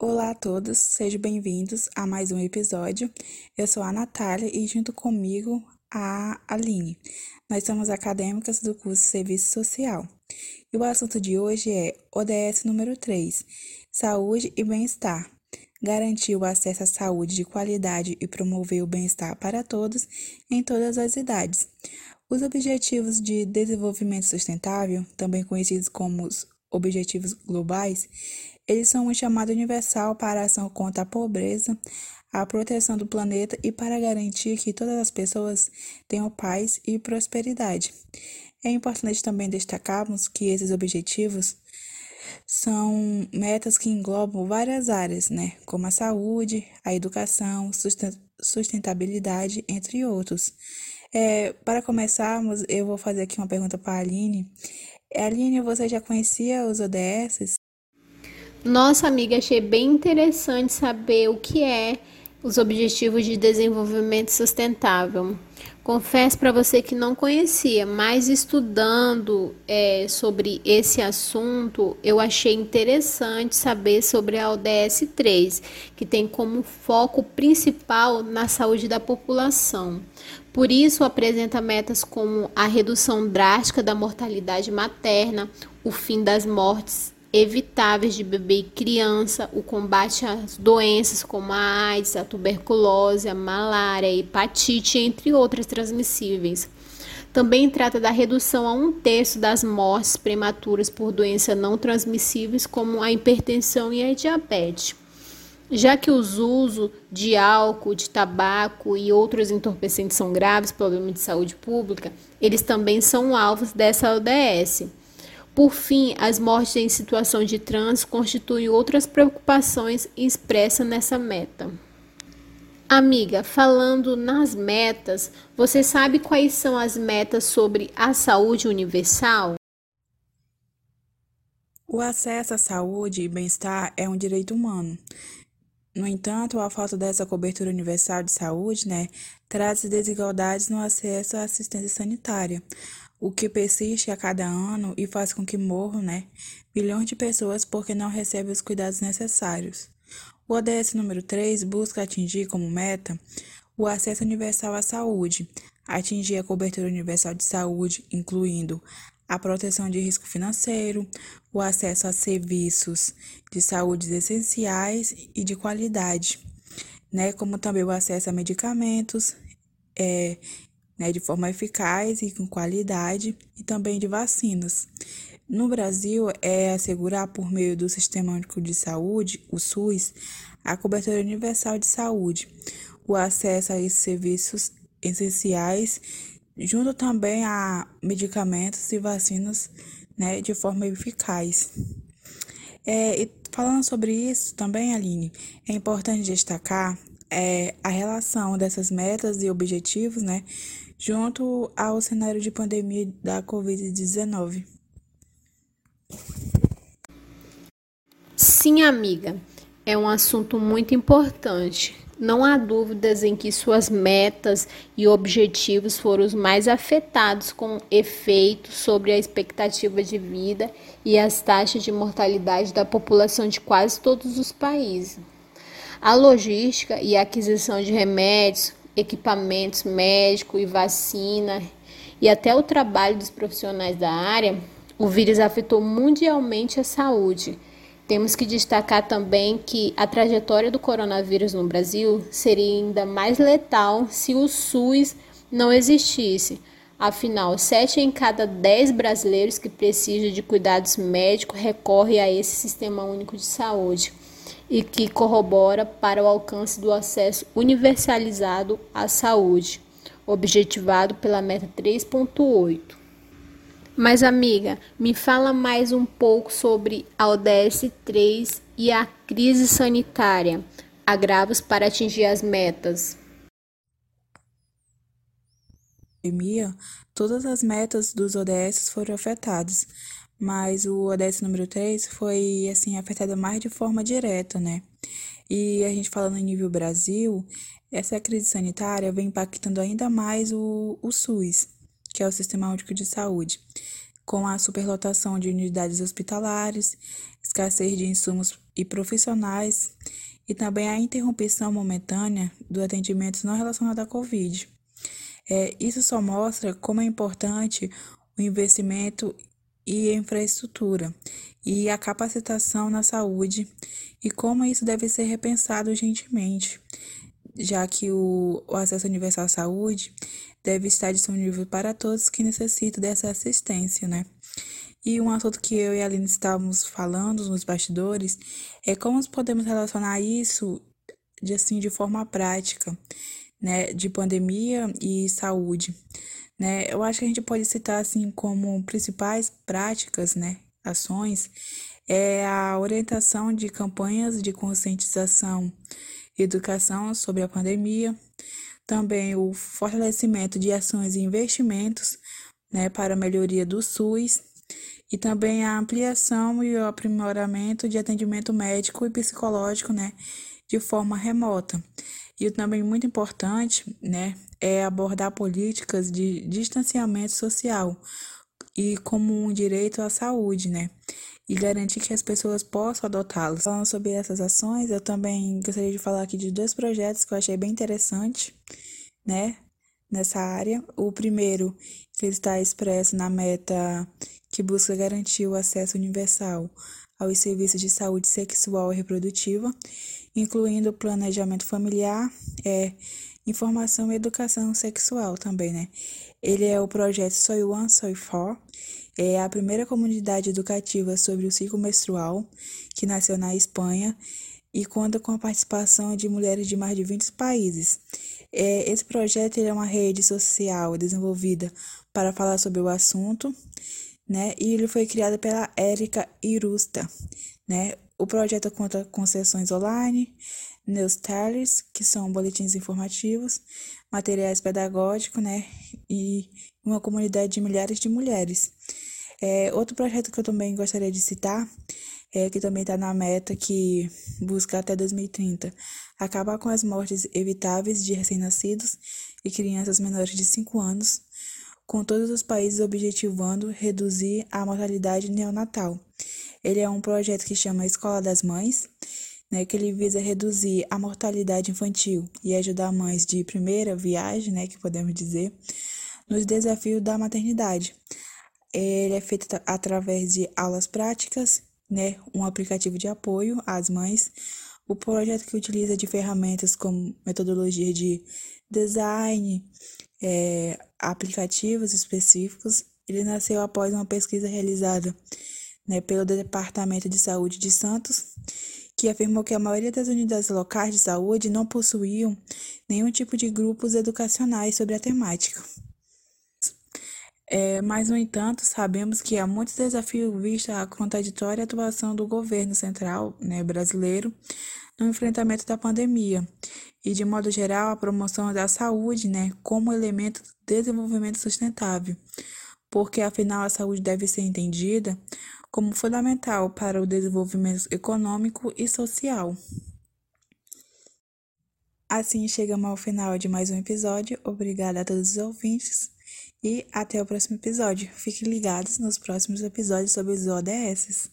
Olá a todos, sejam bem-vindos a mais um episódio. Eu sou a Natália e junto comigo a Aline. Nós somos acadêmicas do curso Serviço Social. E o assunto de hoje é ODS número 3, Saúde e Bem-Estar. Garantir o acesso à saúde de qualidade e promover o bem-estar para todos em todas as idades. Os Objetivos de Desenvolvimento Sustentável, também conhecidos como os Objetivos Globais, eles são uma chamada universal para a ação contra a pobreza, a proteção do planeta e para garantir que todas as pessoas tenham paz e prosperidade. É importante também destacarmos que esses objetivos são metas que englobam várias áreas, né, como a saúde, a educação, sustentabilidade, entre outros. É, para começarmos, eu vou fazer aqui uma pergunta para a Aline. Aline, você já conhecia os ODS? Nossa amiga, achei bem interessante saber o que é os Objetivos de Desenvolvimento Sustentável. Confesso para você que não conhecia, mas estudando é, sobre esse assunto, eu achei interessante saber sobre a ODS 3, que tem como foco principal na saúde da população. Por isso, apresenta metas como a redução drástica da mortalidade materna, o fim das mortes evitáveis de bebê e criança, o combate às doenças como a AIDS, a tuberculose, a malária, a hepatite, entre outras transmissíveis. Também trata da redução a um terço das mortes prematuras por doenças não transmissíveis, como a hipertensão e a diabetes. Já que os usos de álcool, de tabaco e outros entorpecentes são graves problemas de saúde pública, eles também são alvos dessa ODS. Por fim, as mortes em situação de trânsito constituem outras preocupações expressas nessa meta. Amiga, falando nas metas, você sabe quais são as metas sobre a saúde universal? O acesso à saúde e bem-estar é um direito humano. No entanto, a falta dessa cobertura universal de saúde, né, traz desigualdades no acesso à assistência sanitária, o que persiste a cada ano e faz com que morram, né, milhões de pessoas porque não recebem os cuidados necessários. O ODS número 3 busca atingir como meta o acesso universal à saúde, atingir a cobertura universal de saúde, incluindo a proteção de risco financeiro, o acesso a serviços de saúde essenciais e de qualidade, né, como também o acesso a medicamentos, é, né, de forma eficaz e com qualidade, e também de vacinas. No Brasil, é assegurar, por meio do Sistema Único de Saúde, o SUS, a cobertura universal de saúde, o acesso a esses serviços essenciais, junto também a medicamentos e vacinas né, de forma eficaz. É, e falando sobre isso também, Aline, é importante destacar é, a relação dessas metas e objetivos, né, junto ao cenário de pandemia da Covid-19. Sim, amiga, é um assunto muito importante. Não há dúvidas em que suas metas e objetivos foram os mais afetados com efeito sobre a expectativa de vida e as taxas de mortalidade da população de quase todos os países. A logística e a aquisição de remédios, equipamentos médicos e vacina, e até o trabalho dos profissionais da área, o vírus afetou mundialmente a saúde. Temos que destacar também que a trajetória do coronavírus no Brasil seria ainda mais letal se o SUS não existisse. Afinal, 7 em cada 10 brasileiros que precisam de cuidados médicos recorrem a esse sistema único de saúde e que corrobora para o alcance do acesso universalizado à saúde, objetivado pela meta 3.8. Mas, amiga, me fala mais um pouco sobre a ODS 3 e a crise sanitária, agravos para atingir as metas. Todas as metas dos ODS foram afetadas, mas o ODS número 3 foi assim afetado mais de forma direta, né? E a gente falando em nível Brasil, essa crise sanitária vem impactando ainda mais o, o SUS, que é o Sistema Único de Saúde. com a superlotação de unidades hospitalares, escassez de insumos e profissionais e também a interrupção momentânea do atendimento não relacionado à Covid. É, isso só mostra como é importante o investimento e infraestrutura e a capacitação na saúde e como isso deve ser repensado urgentemente, já que o, o acesso universal à saúde deve estar disponível para todos que necessitam dessa assistência, né? E um assunto que eu e a Aline estávamos falando nos bastidores é como podemos relacionar isso de assim de forma prática, né, de pandemia e saúde, né? Eu acho que a gente pode citar assim como principais práticas, né, ações é a orientação de campanhas de conscientização e educação sobre a pandemia, também o fortalecimento de ações e investimentos né, para a melhoria do SUS e também a ampliação e o aprimoramento de atendimento médico e psicológico né, de forma remota. E também muito importante né, é abordar políticas de distanciamento social e como um direito à saúde, né? E garantir que as pessoas possam adotá-los. Falando sobre essas ações, eu também gostaria de falar aqui de dois projetos que eu achei bem interessante, né? Nessa área. O primeiro, que está expresso na meta que busca garantir o acesso universal aos serviços de saúde sexual e reprodutiva, incluindo planejamento familiar, é, informação e educação sexual também, né? Ele é o projeto Soy One, Soy Four, é a primeira comunidade educativa sobre o ciclo menstrual que nasceu na Espanha e conta com a participação de mulheres de mais de 20 países. É, esse projeto é uma rede social desenvolvida para falar sobre o assunto, né? E ele foi criado pela Érica Irusta, né? O projeto conta com sessões online, newsletters, que são boletins informativos, materiais pedagógicos, né? E uma comunidade de milhares de mulheres. É, outro projeto que eu também gostaria de citar, é, que também está na meta, que busca até 2030 acabar com as mortes evitáveis de recém-nascidos e crianças menores de 5 anos, com todos os países objetivando reduzir a mortalidade neonatal. Ele é um projeto que chama Escola das Mães, né, que ele visa reduzir a mortalidade infantil e ajudar mães de primeira viagem, né, que podemos dizer, nos desafios da maternidade. Ele é feito através de aulas práticas, né, um aplicativo de apoio às mães, o projeto que utiliza de ferramentas como metodologia de design, é, aplicativos específicos. Ele nasceu após uma pesquisa realizada né, pelo Departamento de Saúde de Santos, que afirmou que a maioria das unidades locais de saúde não possuíam nenhum tipo de grupos educacionais sobre a temática. É, mas, no entanto, sabemos que há muitos desafios vistos a contraditória atuação do governo central né, brasileiro no enfrentamento da pandemia e, de modo geral, a promoção da saúde né, como elemento do desenvolvimento sustentável, porque, afinal, a saúde deve ser entendida como fundamental para o desenvolvimento econômico e social. Assim, chegamos ao final de mais um episódio. Obrigada a todos os ouvintes e até o próximo episódio. Fiquem ligados nos próximos episódios sobre os ODS.